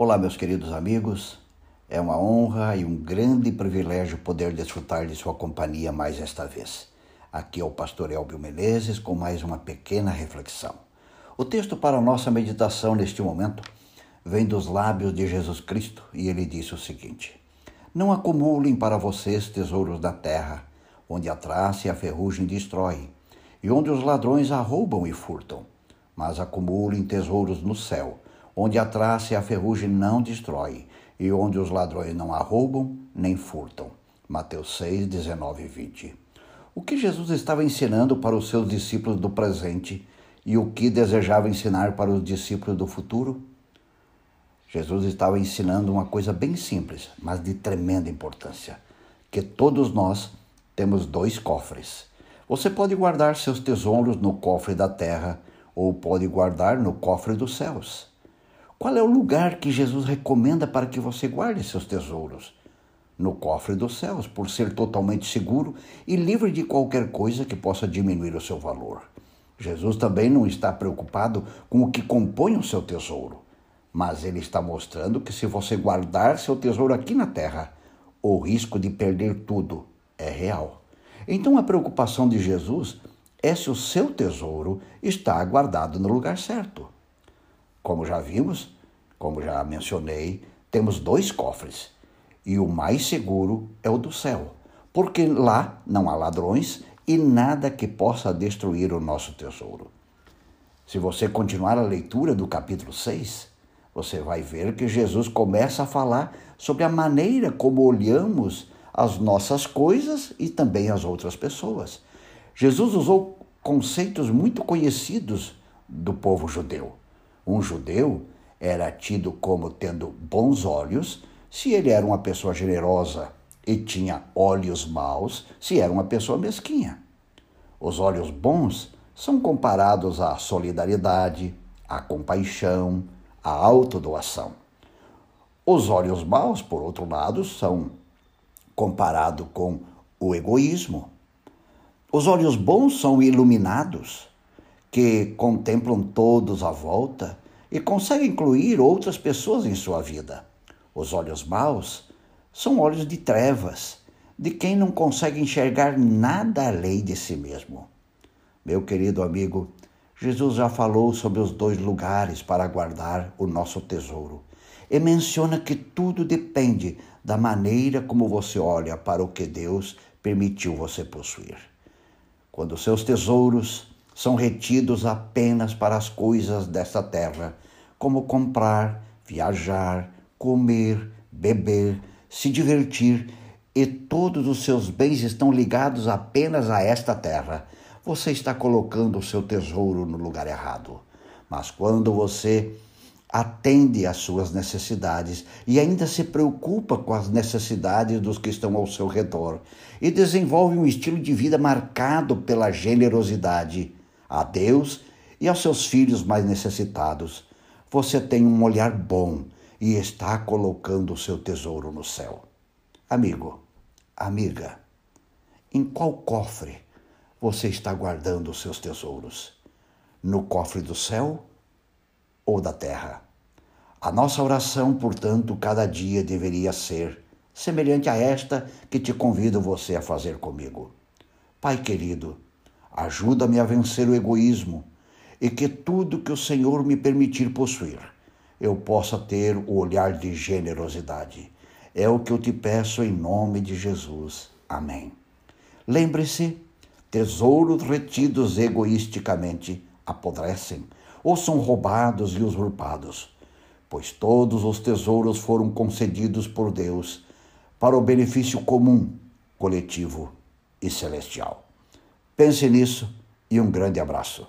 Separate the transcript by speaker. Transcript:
Speaker 1: Olá, meus queridos amigos. É uma honra e um grande privilégio poder desfrutar de sua companhia mais esta vez. Aqui é o pastor Elbio Menezes com mais uma pequena reflexão. O texto para nossa meditação neste momento vem dos lábios de Jesus Cristo e ele disse o seguinte: Não acumulem para vocês tesouros da terra, onde a traça e a ferrugem destroem, e onde os ladrões arrombam e furtam, mas acumulem tesouros no céu onde a traça e a ferrugem não destrói, e onde os ladrões não arrombam nem furtam. Mateus 6, 19 e 20. O que Jesus estava ensinando para os seus discípulos do presente e o que desejava ensinar para os discípulos do futuro? Jesus estava ensinando uma coisa bem simples, mas de tremenda importância: que todos nós temos dois cofres. Você pode guardar seus tesouros no cofre da terra ou pode guardar no cofre dos céus. Qual é o lugar que Jesus recomenda para que você guarde seus tesouros? No cofre dos céus, por ser totalmente seguro e livre de qualquer coisa que possa diminuir o seu valor. Jesus também não está preocupado com o que compõe o seu tesouro, mas ele está mostrando que se você guardar seu tesouro aqui na terra, o risco de perder tudo é real. Então a preocupação de Jesus é se o seu tesouro está guardado no lugar certo. Como já vimos, como já mencionei, temos dois cofres. E o mais seguro é o do céu, porque lá não há ladrões e nada que possa destruir o nosso tesouro. Se você continuar a leitura do capítulo 6, você vai ver que Jesus começa a falar sobre a maneira como olhamos as nossas coisas e também as outras pessoas. Jesus usou conceitos muito conhecidos do povo judeu. Um judeu era tido como tendo bons olhos se ele era uma pessoa generosa e tinha olhos maus se era uma pessoa mesquinha. Os olhos bons são comparados à solidariedade, à compaixão, à autodoação. Os olhos maus, por outro lado, são comparados com o egoísmo. Os olhos bons são iluminados, que contemplam todos à volta e consegue incluir outras pessoas em sua vida. Os olhos maus são olhos de trevas, de quem não consegue enxergar nada além de si mesmo. Meu querido amigo, Jesus já falou sobre os dois lugares para guardar o nosso tesouro e menciona que tudo depende da maneira como você olha para o que Deus permitiu você possuir. Quando seus tesouros são retidos apenas para as coisas desta terra, como comprar, viajar, comer, beber, se divertir, e todos os seus bens estão ligados apenas a esta terra. Você está colocando o seu tesouro no lugar errado. Mas quando você atende às suas necessidades e ainda se preocupa com as necessidades dos que estão ao seu redor e desenvolve um estilo de vida marcado pela generosidade, a Deus e aos seus filhos mais necessitados. Você tem um olhar bom e está colocando o seu tesouro no céu. Amigo, amiga, em qual cofre você está guardando os seus tesouros? No cofre do céu ou da terra? A nossa oração, portanto, cada dia deveria ser semelhante a esta que te convido você a fazer comigo. Pai querido, Ajuda-me a vencer o egoísmo e que tudo que o Senhor me permitir possuir, eu possa ter o olhar de generosidade. É o que eu te peço em nome de Jesus. Amém. Lembre-se: tesouros retidos egoisticamente apodrecem ou são roubados e usurpados, pois todos os tesouros foram concedidos por Deus para o benefício comum, coletivo e celestial. Pense nisso e um grande abraço.